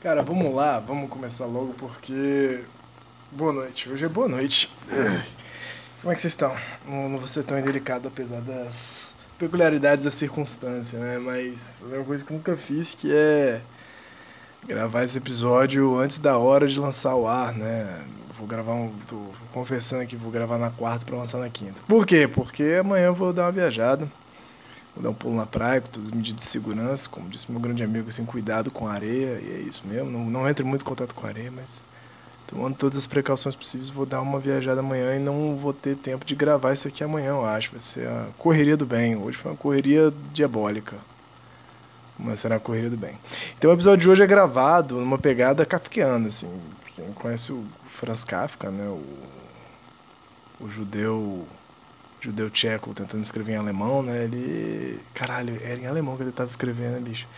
Cara, vamos lá, vamos começar logo porque. Boa noite, hoje é boa noite. Como é que vocês estão? Não, não vou ser tão indelicado apesar das peculiaridades da circunstância, né? Mas é uma coisa que nunca fiz que é gravar esse episódio antes da hora de lançar o ar, né? Vou gravar um. tô confessando que vou gravar na quarta para lançar na quinta. Por quê? Porque amanhã eu vou dar uma viajada. Vou dar um pulo na praia com todas as medidas de segurança, como disse meu grande amigo, assim, cuidado com a areia, e é isso mesmo. Não, não entre muito em contato com a areia, mas tomando todas as precauções possíveis, vou dar uma viajada amanhã e não vou ter tempo de gravar isso aqui amanhã, eu acho. Vai ser a correria do bem. Hoje foi uma correria diabólica. Mas será a correria do bem. Então o episódio de hoje é gravado numa pegada kafkiana, assim. Quem conhece o Franz Kafka, né? O, o judeu judeu tcheco tentando escrever em alemão, né? Ele. Caralho, era em alemão que ele estava escrevendo, né, bicho?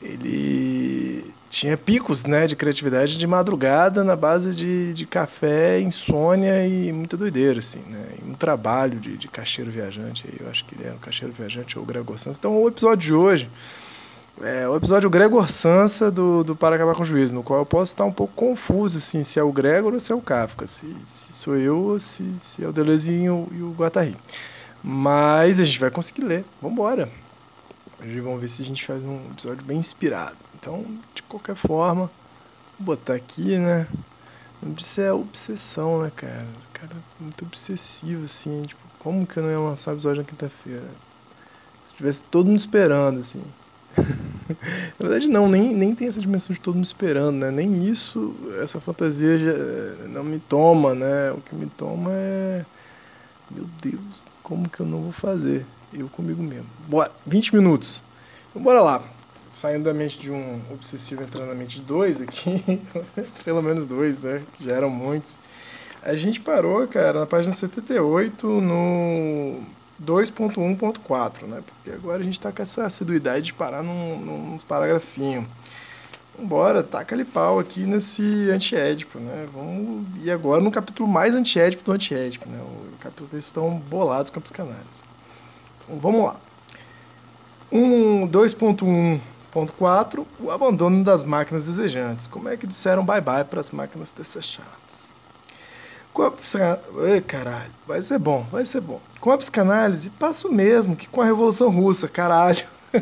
Ele tinha picos, né, de criatividade de madrugada na base de, de café, insônia e muita doideira, assim, né? E um trabalho de, de caixeiro viajante, eu acho que ele era um caixeiro viajante ou Gregor Sansa. Então, o episódio de hoje é o episódio Gregor Sansa do, do Para Acabar com o Juízo, no qual eu posso estar um pouco confuso, assim, se é o Gregor ou se é o Kafka, se, se sou eu ou se, se é o Deleuze e o, Guattari. Mas a gente vai conseguir ler. Vambora! Hoje vamos ver se a gente faz um episódio bem inspirado. Então, de qualquer forma, vou botar aqui, né? Precisa ser obsessão, né, cara? O cara é muito obsessivo, assim. Tipo, como que eu não ia lançar episódio na quinta-feira? Se tivesse todo mundo esperando, assim. Na verdade, não, nem, nem tem essa dimensão de todo mundo esperando, né? Nem isso, essa fantasia já não me toma, né? O que me toma é. Meu Deus, como que eu não vou fazer? Eu comigo mesmo. Bora, 20 minutos. Então, bora lá. Saindo da mente de um obsessivo, entrando na mente de dois aqui. Pelo menos dois, né? Já eram muitos. A gente parou, cara, na página 78, no 2.1.4, né? Porque agora a gente tá com essa assiduidade de parar num, num, nos paragrafinhos. Vambora, taca ali pau aqui nesse antiédipo, né? Vamos ir agora no capítulo mais antiédipo do antiédipo, né? O capítulo que eles estão bolados com a psicanálise. Então, vamos lá. Um 2.1.4, o abandono das máquinas desejantes. Como é que disseram bye-bye para as máquinas desejantes? Com a psicanálise... caralho, vai ser bom, vai ser bom. Com a psicanálise, passa o mesmo que com a Revolução Russa, caralho.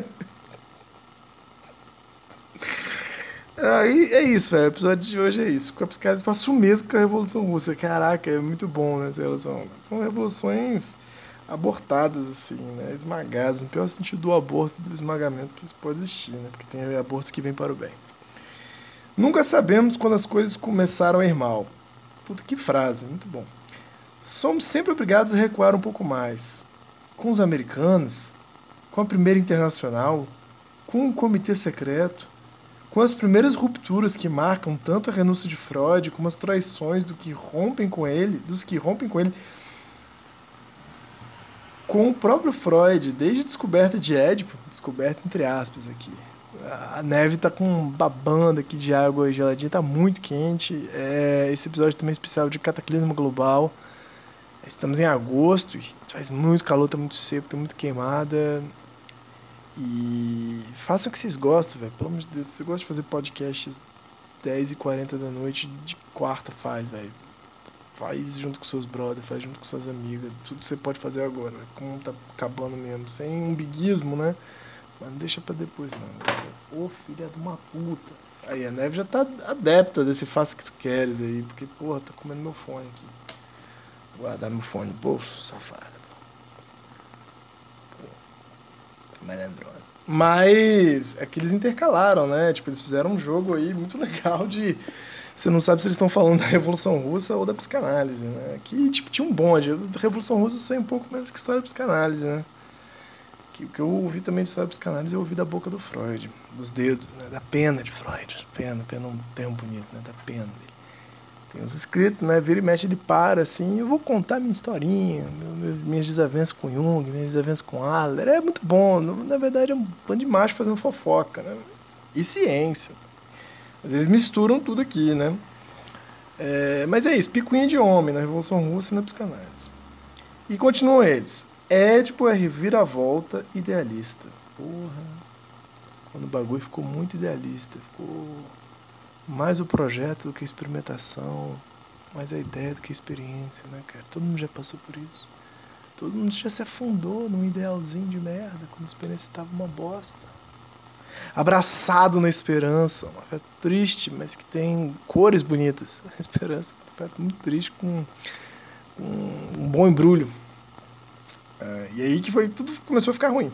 Aí é isso, velho. O episódio de hoje é isso. Com a psicanálise passa o mesmo que a Revolução Russa. Caraca, é muito bom né, relação. São revoluções abortadas, assim, né? Esmagadas, no pior sentido do aborto, do esmagamento que isso pode existir, né? Porque tem abortos que vêm para o bem. Nunca sabemos quando as coisas começaram a ir mal. Puta que frase, muito bom. Somos sempre obrigados a recuar um pouco mais. Com os americanos, com a primeira internacional, com o comitê secreto, com as primeiras rupturas que marcam tanto a renúncia de Freud como as traições do que rompem com ele, dos que rompem com ele, com o próprio Freud, desde a descoberta de Édipo, descoberta entre aspas aqui. A neve tá com babando aqui de água geladinha, tá muito quente. É, esse episódio também é especial de cataclismo global. Estamos em agosto, faz muito calor, tá muito seco, tá muito queimada. E façam o que vocês gostam, velho. Pelo amor de Deus, se você gosta de fazer podcasts 10h40 da noite, de quarta faz, velho. Faz junto com seus brothers, faz junto com suas amigas. Tudo que você pode fazer agora, véio. como tá acabando mesmo. Sem um biguismo, né? Mas não deixa pra depois, não. Ô, filha de uma puta. Aí, a Neve já tá adepta desse faça o que tu queres aí. Porque, porra, tá comendo meu fone aqui. Guardar meu fone no bolso, safada. Malandrona. Mas é que eles intercalaram, né? Tipo, eles fizeram um jogo aí muito legal de. Você não sabe se eles estão falando da Revolução Russa ou da psicanálise, né? Que, tipo, tinha um bonde. Revolução Russa eu sei um pouco menos que história da psicanálise, né? Que o que eu ouvi também de história psicanálise, eu ouvi da boca do Freud, dos dedos, né? da pena de Freud. Pena, pena é um termo bonito, né? Da pena dele. Tem uns escritos, né? Vira e mexe, ele para assim, eu vou contar minha historinha, minhas desavenças com Jung, minhas desavenças com Adler. É muito bom. Na verdade, é um bando de macho fazendo fofoca, né? E ciência. Às vezes misturam tudo aqui, né? É, mas é isso, picuinha de homem na Revolução Russa e na psicanálise. E continuam eles. Édipo é reviravolta idealista. Porra. Quando o bagulho ficou muito idealista, ficou mais o projeto do que a experimentação, mais a ideia do que a experiência, né, cara? Todo mundo já passou por isso. Todo mundo já se afundou num idealzinho de merda quando a experiência estava uma bosta. Abraçado na esperança, uma fé triste, mas que tem cores bonitas. A esperança é uma muito triste com, com um bom embrulho. É, e aí que foi tudo começou a ficar ruim.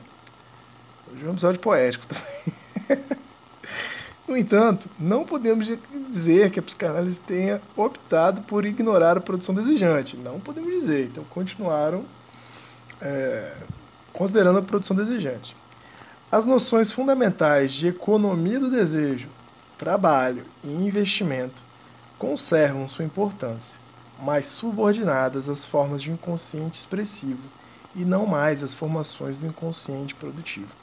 Hoje é um episódio poético também. no entanto, não podemos dizer que a psicanálise tenha optado por ignorar a produção desejante. Não podemos dizer. Então, continuaram é, considerando a produção desejante. As noções fundamentais de economia do desejo, trabalho e investimento conservam sua importância, mas subordinadas às formas de inconsciente expressivo e não mais as formações do inconsciente produtivo.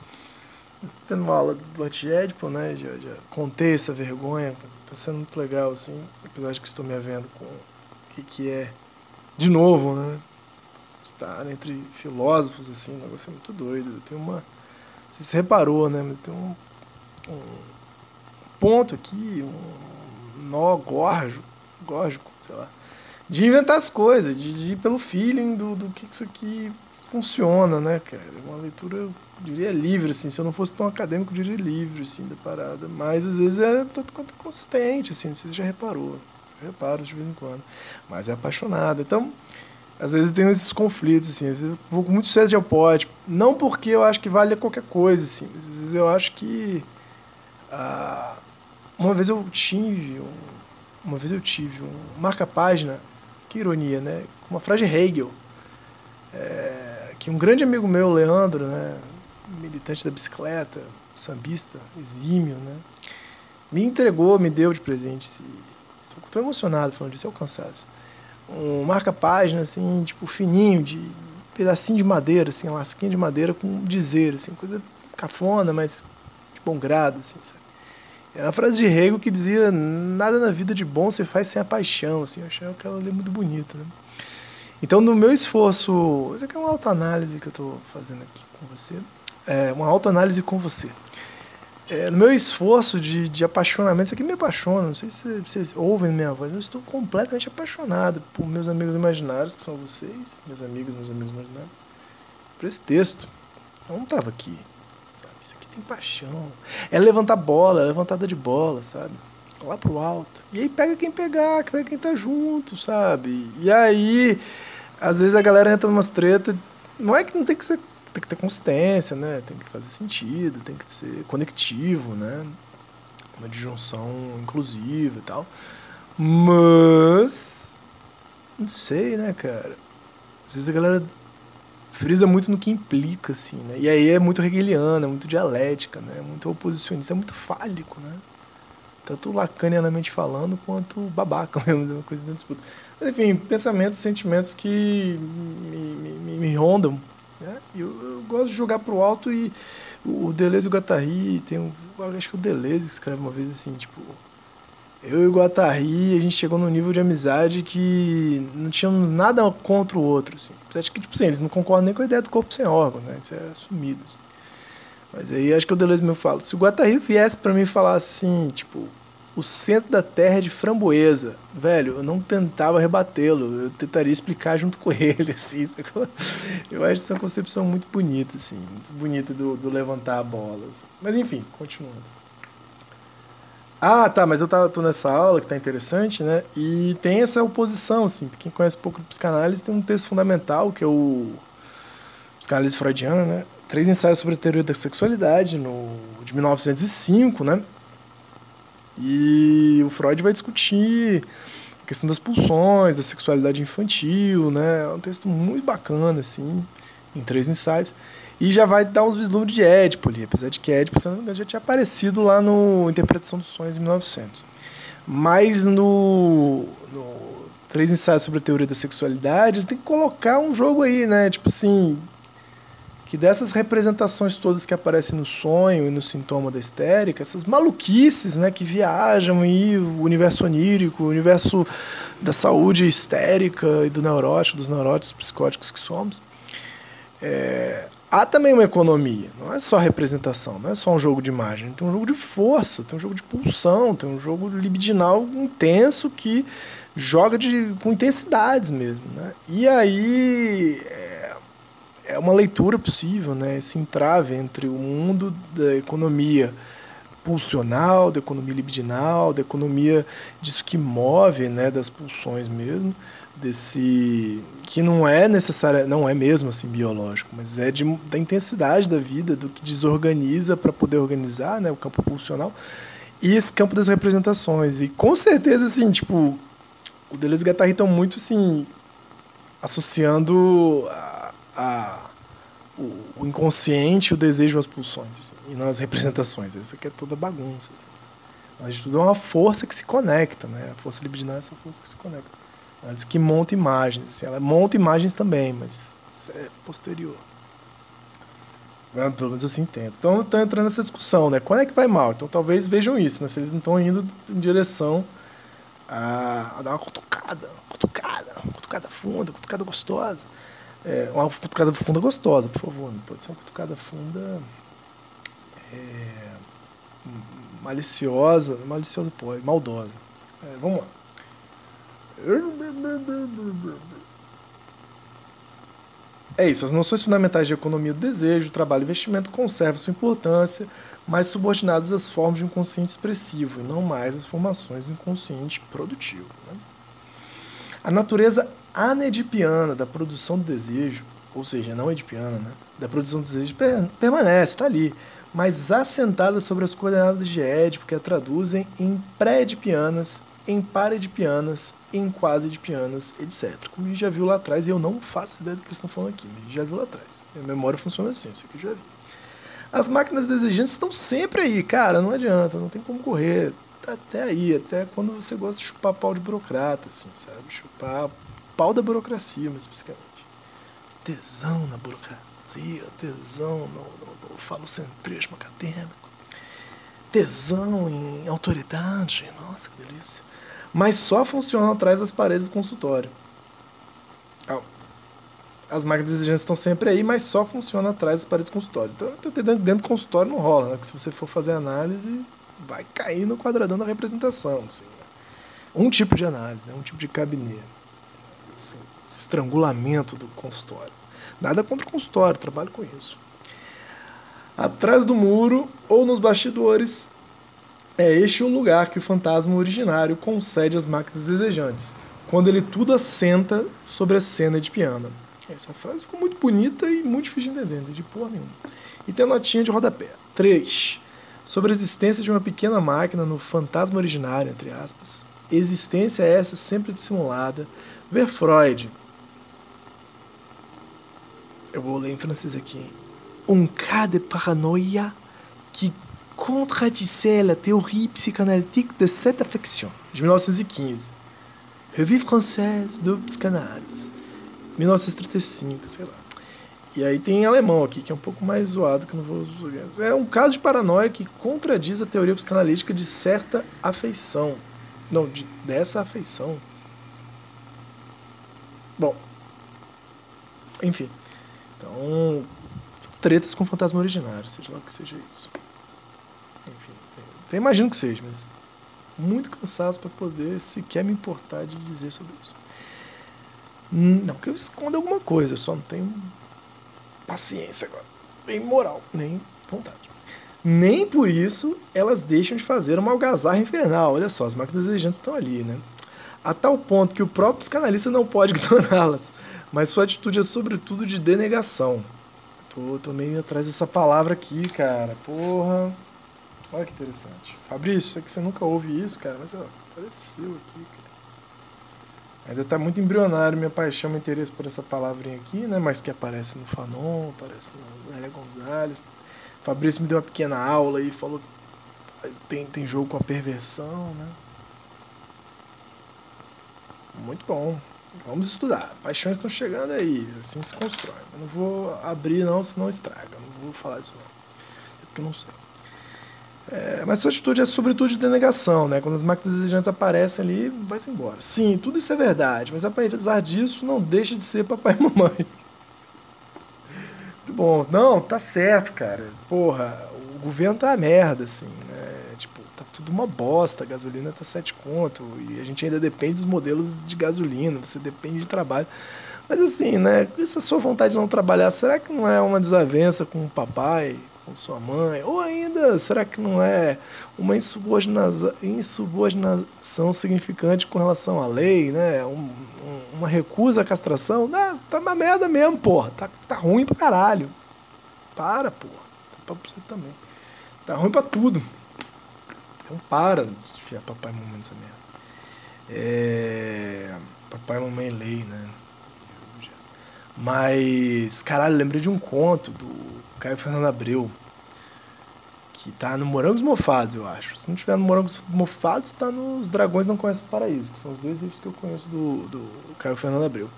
Estou tendo uma aula do antiédipo, né? Já, já contei essa vergonha, está sendo muito legal, assim, apesar de que estou me vendo com o que, que é, de novo, né? Estar entre filósofos, assim, o negócio é muito doido. Tem uma. Você se reparou, né? Mas tem um, um ponto aqui, um nó gorjo, górgico, sei lá, de inventar as coisas, de, de ir pelo feeling do, do que isso aqui funciona, né, cara? Uma leitura, eu diria, livre, assim. Se eu não fosse tão acadêmico, eu diria livre, assim, da parada. Mas, às vezes, é tanto quanto consistente, assim. Você já reparou. Eu reparo de vez em quando. Mas é apaixonada. Então, às vezes tem esses conflitos, assim. Às vezes eu vou muito cedo de pote. Não porque eu acho que vale qualquer coisa, assim. Mas, às vezes, eu acho que... Ah, uma vez eu tive um, uma vez eu tive um marca-página, que ironia, né? Uma frase de Hegel. É, que um grande amigo meu, Leandro, né, militante da bicicleta, sambista, exímio, né, me entregou, me deu de presente. Estou emocionado falando disso, é o cansaço. Um marca-página, assim, tipo, fininho, de pedacinho de madeira, assim, lasquinha de madeira com dizer, assim, coisa cafona, mas de bom grado, assim, sabe? Era uma frase de Hegel que dizia: nada na vida de bom você faz sem a paixão, assim. Eu achei aquela ali muito bonita, né? Então, no meu esforço, isso aqui é uma autoanálise que eu estou fazendo aqui com você, é uma autoanálise com você. É, no meu esforço de, de apaixonamento, isso aqui me apaixona, não sei se vocês ouvem minha voz, eu estou completamente apaixonado por meus amigos imaginários, que são vocês, meus amigos, meus amigos imaginários, por esse texto. Eu não estava aqui? Isso aqui tem paixão. É levantar bola, é levantada de bola, sabe? Lá pro alto. E aí pega quem pegar, pega quem tá junto, sabe? E aí às vezes a galera entra numas tretas. Não é que não tem que ser. Tem que ter consistência, né? Tem que fazer sentido, tem que ser conectivo, né? Uma disjunção inclusiva e tal. Mas. Não sei, né, cara? Às vezes a galera frisa muito no que implica, assim, né? E aí é muito hegeliana, é muito dialética, né? É muito oposicionista, é muito fálico, né? Tanto lacanianamente falando, quanto babaca mesmo, uma coisa da disputa. Mas, enfim, pensamentos, sentimentos que me, me, me rondam. Né? Eu, eu, gosto de jogar pro alto e o Deleuze e o Guattari, tem um, acho que é o Deleuze escreve uma vez assim, tipo... Eu e o Guattari, a gente chegou num nível de amizade que não tínhamos nada contra o outro, assim. Acho que, tipo assim, eles não concordam nem com a ideia do corpo sem órgão, né? Isso é assumido, assim. Mas aí acho que o Deleuze me fala, se o Guattari viesse para mim falasse assim, tipo, o centro da Terra é de framboesa. Velho, eu não tentava rebatê-lo, eu tentaria explicar junto com ele, assim. Sacou? Eu acho isso uma concepção muito bonita, assim, muito bonita do, do levantar a bola. Assim. Mas enfim, continuando. Ah, tá, mas eu tá, tô nessa aula que tá interessante, né? E tem essa oposição, assim, quem conhece pouco de psicanálise, tem um texto fundamental que é o psicanálise freudiana, né? Três ensaios sobre a teoria da sexualidade, no, de 1905, né? E o Freud vai discutir a questão das pulsões, da sexualidade infantil, né? É um texto muito bacana, assim, em três ensaios. E já vai dar uns vislumbres de Édipo ali, apesar de que Édipo, se não me engano, já tinha aparecido lá no Interpretação dos Sonhos em 1900. Mas no, no Três Ensaios sobre a Teoria da Sexualidade, tem que colocar um jogo aí, né? Tipo assim, que dessas representações todas que aparecem no sonho e no sintoma da histérica, essas maluquices né, que viajam aí, o universo onírico, o universo da saúde histérica e do neurótico, dos neuróticos psicóticos que somos, é, há também uma economia, não é só representação, não é só um jogo de imagem, tem um jogo de força, tem um jogo de pulsão, tem um jogo libidinal intenso que joga de, com intensidades mesmo. Né? E aí é uma leitura possível, né? Esse entrave entre o mundo da economia pulsional, da economia libidinal, da economia disso que move, né, das pulsões mesmo, desse que não é necessário, não é mesmo assim biológico, mas é de, da intensidade da vida, do que desorganiza para poder organizar, né, o campo pulsional e esse campo das representações. E com certeza assim, tipo, o Deleuze e Guattari estão muito assim associando a, a, o, inconsciente, o desejo as pulsões, assim, e nas representações. Isso aqui é toda bagunça. Assim. Mas tudo é uma força que se conecta, né? A força libidinal é essa força que se conecta. Antes que monta imagens. Assim, ela monta imagens também, mas isso é posterior. Pelo menos assim entendo. Então está entrando nessa discussão, né? Quando é que vai mal? Então talvez vejam isso, né? Se eles não estão indo em direção a, a dar uma cutucada, cutucada, cutucada funda, cutucada gostosa. É, uma cutucada funda gostosa, por favor. Não pode ser uma cutucada funda é, maliciosa. Maliciosa pode, maldosa. É, vamos lá. É isso, as noções fundamentais de economia do desejo, trabalho e investimento conservam sua importância, mas subordinadas às formas de um inconsciente expressivo e não mais às formações do inconsciente produtivo. Né? A natureza anedipiana da produção do desejo, ou seja, não edipiana, né? da produção do desejo permanece, está ali, mas assentada sobre as coordenadas de Édipo que a traduzem em pré-edipianas, em para-edipianas, em quase-edipianas, etc. Como a gente já viu lá atrás, e eu não faço ideia do que eles estão falando aqui, mas a gente já viu lá atrás. Minha memória funciona assim, isso aqui eu já vi. As máquinas desejantes estão sempre aí, cara, não adianta, não tem como correr. Tá até aí, até quando você gosta de chupar pau de burocrata, assim, sabe? Chupar pau da burocracia, mais especificamente. Tesão na burocracia, tesão no, no, no falocentrismo acadêmico, tesão em autoridade, nossa, que delícia. Mas só funciona atrás das paredes do consultório. As máquinas de exigência estão sempre aí, mas só funciona atrás das paredes do consultório. Então, dentro, dentro do consultório não rola, né? Porque se você for fazer análise, vai cair no quadradão da representação. Assim, né? Um tipo de análise, né? um tipo de gabinete estrangulamento do consultório. Nada contra o consultório, trabalho com isso. Atrás do muro ou nos bastidores, é este o lugar que o fantasma originário concede às máquinas desejantes, quando ele tudo assenta sobre a cena de piano. Essa frase ficou muito bonita e muito difícil de entender, de porra nenhuma. E tem a notinha de rodapé. 3. Sobre a existência de uma pequena máquina no fantasma originário, entre aspas. Existência essa sempre dissimulada. Ver Freud, eu vou ler em francês aqui. Un cas de paranoia qui contradisait la théorie psychanalytique de cette affection, de 1915. Revue française de psicanálise, 1935, sei lá. E aí tem em alemão aqui, que é um pouco mais zoado, que não vou. É um caso de paranoia que contradiz a teoria psicanalítica de certa afeição. Não, de, dessa afeição. Bom. Enfim. Então, tretas com fantasma originário, seja lá o que seja isso. Enfim, até imagino que seja, mas muito cansado para poder sequer me importar de dizer sobre isso. Não que eu esconda alguma coisa, só não tenho paciência agora, nem moral, nem vontade. Nem por isso elas deixam de fazer uma algazarra infernal. Olha só, as máquinas desejantes estão ali, né? A tal ponto que o próprio psicanalista não pode ignorá-las mas sua atitude é sobretudo de denegação. Tô, tô meio atrás dessa palavra aqui, cara. Porra. Olha que interessante. Fabrício, sei que você nunca ouve isso, cara, mas ó, apareceu aqui, cara. Ainda está muito embrionário minha paixão, meu interesse por essa palavrinha aqui, né? Mas que aparece no Fanon, aparece no Lélia Gonzalez. Fabrício me deu uma pequena aula e falou que tem, tem jogo com a perversão, né? Muito bom. Vamos estudar. Paixões estão chegando aí, assim se constrói. Eu não vou abrir não, senão estraga. Não vou falar disso não. Até porque eu não sei. É, mas sua atitude é sobretudo de denegação, né? Quando as máquinas desejantes aparecem ali, vai-se embora. Sim, tudo isso é verdade, mas apesar disso, não deixa de ser papai e mamãe. Muito bom. Não, tá certo, cara. Porra, o governo tá uma merda, assim, né? Tá tudo uma bosta, a gasolina tá sete conto, e a gente ainda depende dos modelos de gasolina, você depende de trabalho. Mas assim, né? Essa sua vontade de não trabalhar, será que não é uma desavença com o papai? com sua mãe? Ou ainda, será que não é uma insubordinação, insubordinação significante com relação à lei, né? Um, um, uma recusa à castração? Não, tá uma merda mesmo, porra. Tá, tá ruim pra caralho. Para, porra. Tá pra você também. Tá ruim pra tudo. Então para de enfiar papai e mamãe nessa merda. É... Papai e mamãe é lei, né? Mas, caralho, lembrei de um conto do Caio Fernando Abreu, que tá no Morangos Mofados, eu acho. Se não tiver no Morangos Mofados, tá nos Dragões Não Conhecem o Paraíso, que são os dois livros que eu conheço do, do Caio Fernando Abreu.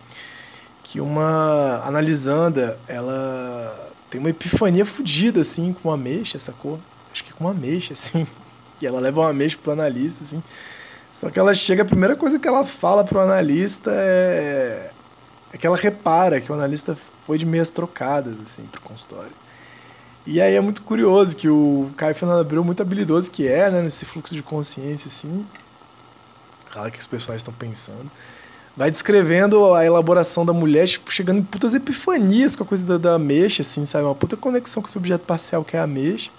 Que uma analisanda, ela tem uma epifania fodida, assim, com uma ameixa, sacou? Acho que com uma ameixa, assim, que ela leva uma ameixa pro analista, assim. Só que ela chega, a primeira coisa que ela fala pro analista é, é que ela repara que o analista foi de meias trocadas, assim, pro consultório. E aí é muito curioso que o Caio Fernando Abreu, muito habilidoso que é, né, nesse fluxo de consciência, assim, fala que os personagens estão pensando, vai descrevendo a elaboração da mulher, tipo, chegando em putas epifanias com a coisa da, da mexa, assim, sabe? Uma puta conexão com esse objeto parcial que é a mexa.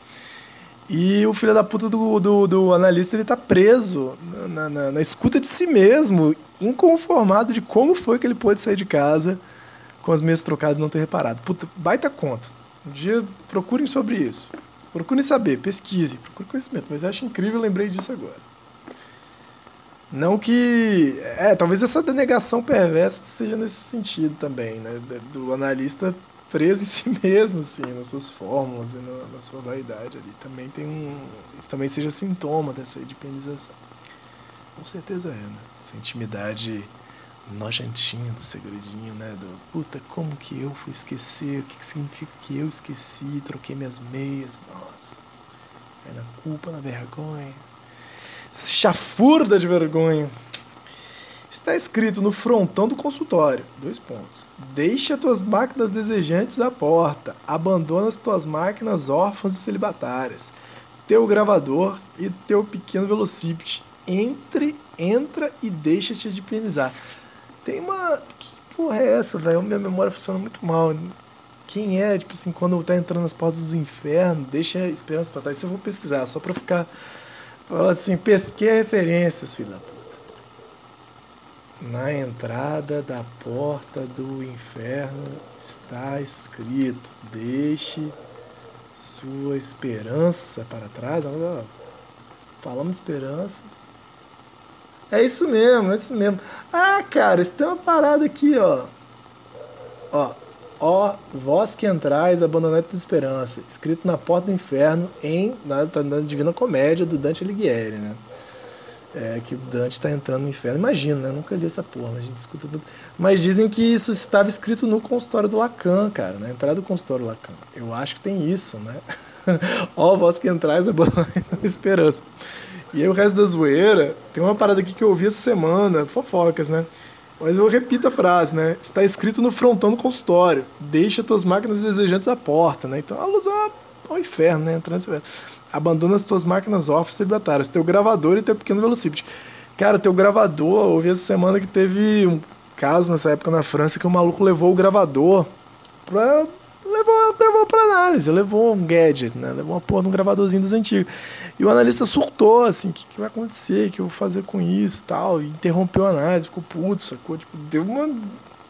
E o filho da puta do, do, do analista, ele tá preso na, na, na, escuta de si mesmo, inconformado de como foi que ele pôde sair de casa com as meias trocadas e não ter reparado. Puta, baita conta. Um dia procurem sobre isso. Procurem saber, pesquise, procure conhecimento. Mas acho incrível, lembrei disso agora. Não que. É, talvez essa denegação perversa seja nesse sentido também, né? Do analista preso em si mesmo, assim, nas suas fórmulas e na, na sua vaidade ali. Também tem um. Isso também seja sintoma dessa edipianização. Com certeza é, né? Essa intimidade nojentinho do segredinho, né? Do puta, como que eu fui esquecer? O que, que significa que eu esqueci? Troquei minhas meias, nossa. Cai na culpa, na vergonha. Chafurda de vergonha. Está escrito no frontão do consultório. Dois pontos. Deixe as tuas máquinas desejantes à porta. Abandona as tuas máquinas órfãs e celibatárias. Teu gravador e teu pequeno velocípede. Entre, entra e deixa-te de penizar. Tem uma. Que porra é essa, velho? Minha memória funciona muito mal. Quem é, tipo assim, quando tá entrando nas portas do inferno, deixa a esperança pra trás. Isso eu vou pesquisar, só pra ficar. Falar assim, pesquei referências, filha. Na entrada da porta do inferno está escrito: deixe sua esperança para trás. Falamos de esperança, é isso mesmo, é isso mesmo. Ah, cara, isso tem uma parada aqui, ó. Ó, ó, vós que entrais, abandonai tua esperança. Escrito na porta do inferno em, na, tá na Divina Comédia do Dante Alighieri, né? É, que o Dante está entrando no inferno. Imagina, né? Nunca li essa porra, mas a gente escuta tudo. Mas dizem que isso estava escrito no consultório do Lacan, cara, na entrada do consultório do Lacan. Eu acho que tem isso, né? Ó, vós que entrais, abandonai tua esperança. E aí o resto da zoeira, tem uma parada aqui que eu ouvi essa semana, fofocas, né? Mas eu repito a frase, né? Está escrito no frontão do consultório. Deixa tuas máquinas desejantes à porta, né? Então, a luz ao inferno, né? Entrando Abandona as tuas máquinas off celibatárias. Teu gravador e teu pequeno velocípede. Cara, teu gravador, ouvi essa semana que teve um caso nessa época na França que o maluco levou o gravador pra levou, levou para análise, levou um gadget, né? Levou uma porra de um gravadorzinho dos antigos. E o analista surtou, assim, o que, que vai acontecer, o que eu vou fazer com isso tal. E interrompeu a análise, ficou puto, sacou? Tipo, deu uma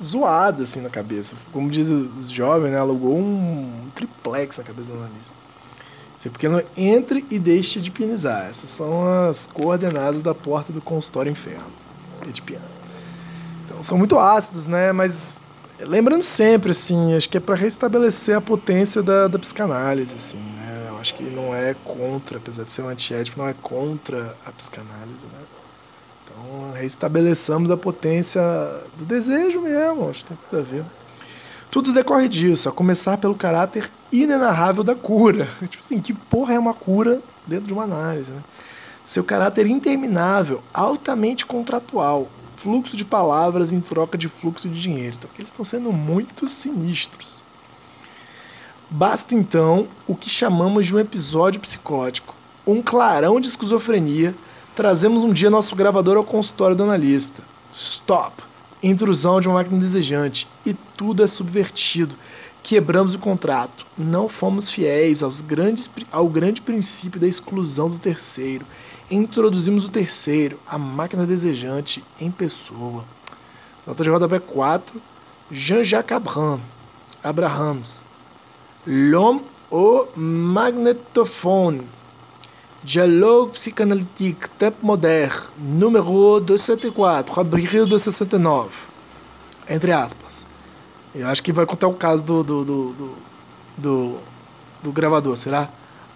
zoada, assim, na cabeça. Como diz os jovens, né? Alugou um triplex na cabeça do analista. Ser pequeno, entre e deixe de pianizar. Essas são as coordenadas da porta do consultório inferno. É de piano. são muito ácidos, né? Mas lembrando sempre, assim, acho que é para restabelecer a potência da, da psicanálise, assim, né? Eu acho que não é contra, apesar de ser um antiético, não é contra a psicanálise, né? Então, restabeleçamos a potência do desejo mesmo, acho que tem tudo a ver. Tudo decorre disso, a começar pelo caráter inenarrável da cura. Tipo assim, que porra é uma cura dentro de uma análise, né? Seu caráter interminável, altamente contratual, fluxo de palavras em troca de fluxo de dinheiro. Então, eles estão sendo muito sinistros. Basta então o que chamamos de um episódio psicótico, um clarão de esquizofrenia. Trazemos um dia nosso gravador ao consultório do analista. Stop! Intrusão de uma máquina desejante e tudo é subvertido. Quebramos o contrato. Não fomos fiéis aos grandes, ao grande princípio da exclusão do terceiro introduzimos o terceiro, a máquina desejante em pessoa. Nota de rodapé 4, Jean-Jacques Abraham, Abrahams. L'homme au magnétophone. Dialogue psychanalytique tempo moderne, número 274, abril de 69. Entre aspas. Eu acho que vai contar o caso do, do, do, do, do, do gravador, será?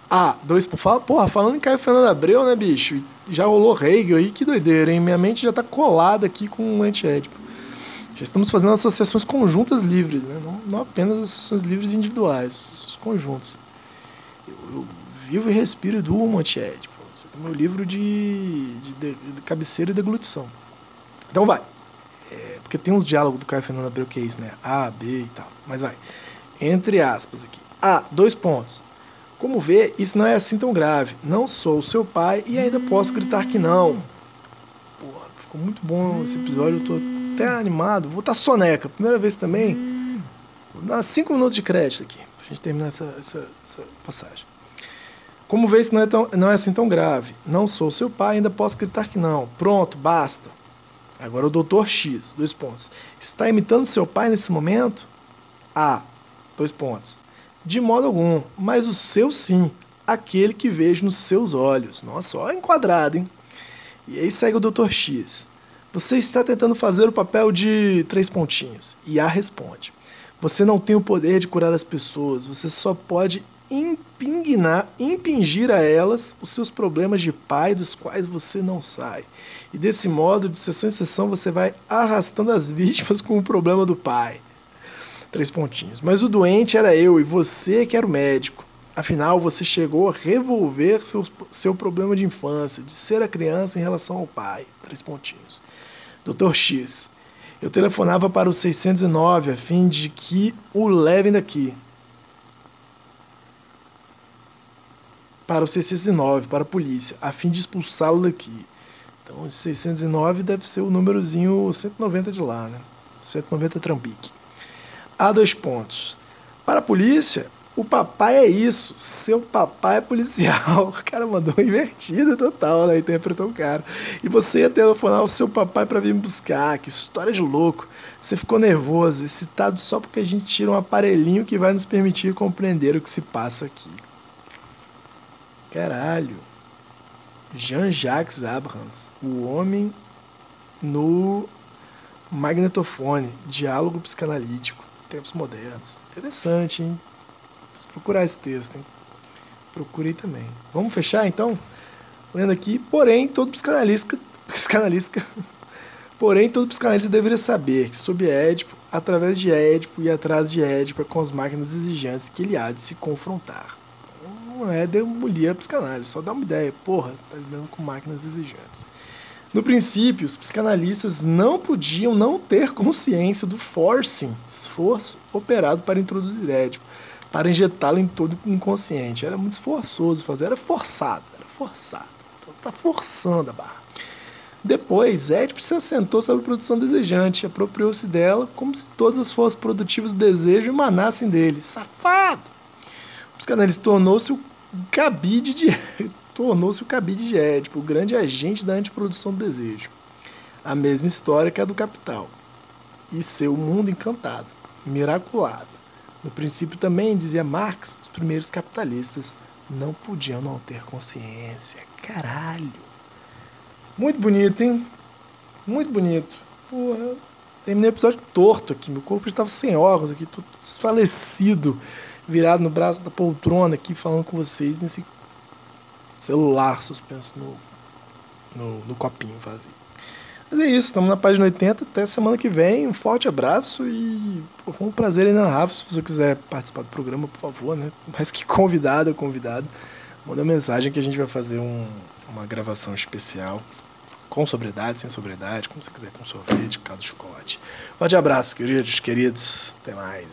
Ah, dois por fala. Porra, falando em Caio Fernando Abreu, né, bicho? Já rolou Hegel aí, que doideira, hein? Minha mente já tá colada aqui com o antiédipo. Já estamos fazendo associações conjuntas livres, né? Não, não apenas associações livres individuais, associações conjuntas. Eu, eu vivo e respiro e durmo antiédipo. Isso aqui é meu livro de, de, de, de cabeceira e deglutição. Então vai. É, porque tem uns diálogos do Caio Fernando Abreu que é isso, né? A, B e tal. Mas vai. Entre aspas aqui. A, dois pontos. Como vê, isso não é assim tão grave. Não sou seu pai e ainda posso gritar que não. Porra, ficou muito bom esse episódio, eu tô até animado. Vou botar soneca, primeira vez também. Vou dar cinco minutos de crédito aqui, pra gente terminar essa, essa, essa passagem. Como vê, isso não é, tão, não é assim tão grave. Não sou seu pai, ainda posso gritar que não. Pronto, basta. Agora o doutor X, dois pontos. Está imitando seu pai nesse momento? A, dois pontos. De modo algum, mas o seu sim, aquele que vejo nos seus olhos. Nossa, ó, enquadrado, hein? E aí segue o Dr. X. Você está tentando fazer o papel de três pontinhos. E A responde: Você não tem o poder de curar as pessoas, você só pode impingnar, impingir a elas os seus problemas de pai dos quais você não sai. E desse modo, de sessão em sessão, você vai arrastando as vítimas com o problema do pai. Três pontinhos. Mas o doente era eu e você que era o médico. Afinal, você chegou a revolver seu, seu problema de infância, de ser a criança em relação ao pai. Três pontinhos. Dr. X. Eu telefonava para o 609 a fim de que o levem daqui. Para o 609, para a polícia, a fim de expulsá-lo daqui. Então, esse 609 deve ser o númerozinho 190 de lá, né? 190 Trambique. Há dois pontos. Para a polícia, o papai é isso, seu papai é policial. O cara mandou uma invertida total, né? Interpretou o cara. E você ia telefonar o seu papai para vir me buscar. Que história de louco. Você ficou nervoso, excitado só porque a gente tira um aparelhinho que vai nos permitir compreender o que se passa aqui. Caralho. Jean-Jacques Abrams, o homem no magnetofone, diálogo psicanalítico tempos modernos. Interessante, hein? Preciso procurar esse texto, hein? Procurei também. Vamos fechar então? Lendo aqui, porém, todo psicanalista, psicanalista porém, todo psicanalista deveria saber que sob Édipo, através de Édipo e atrás de Édipo, é com as máquinas exigentes que ele há de se confrontar. Então, não é demolir a psicanálise, só dá uma ideia. Porra, você está lidando com máquinas exigentes. No princípio, os psicanalistas não podiam não ter consciência do forcing, esforço operado para introduzir Édipo, para injetá-lo em todo o inconsciente. Era muito esforçoso fazer, era forçado, era forçado. Está forçando a barra. Depois, Édipo se assentou sobre a produção desejante, apropriou-se dela como se todas as forças produtivas do desejo emanassem dele. Safado! Psicanalista tornou-se o cabide de tornou-se o cabide de Édipo, o grande agente da antiprodução do desejo. A mesma história que a do capital. E seu mundo encantado, miraculado. No princípio também, dizia Marx, os primeiros capitalistas não podiam não ter consciência. Caralho! Muito bonito, hein? Muito bonito. Porra. Terminei o episódio torto aqui. Meu corpo estava sem óculos aqui, todo desfalecido, virado no braço da poltrona aqui, falando com vocês nesse celular suspenso no, no, no copinho vazio. Mas é isso, estamos na página 80. Até semana que vem. Um forte abraço e pô, foi um prazer inenarrável. Se você quiser participar do programa, por favor, né? Mais que convidado convidado, manda mensagem que a gente vai fazer um, uma gravação especial com sobriedade, sem sobriedade, como você quiser, com sorvete, de chocolate. Forte abraço, queridos, queridos. Até mais.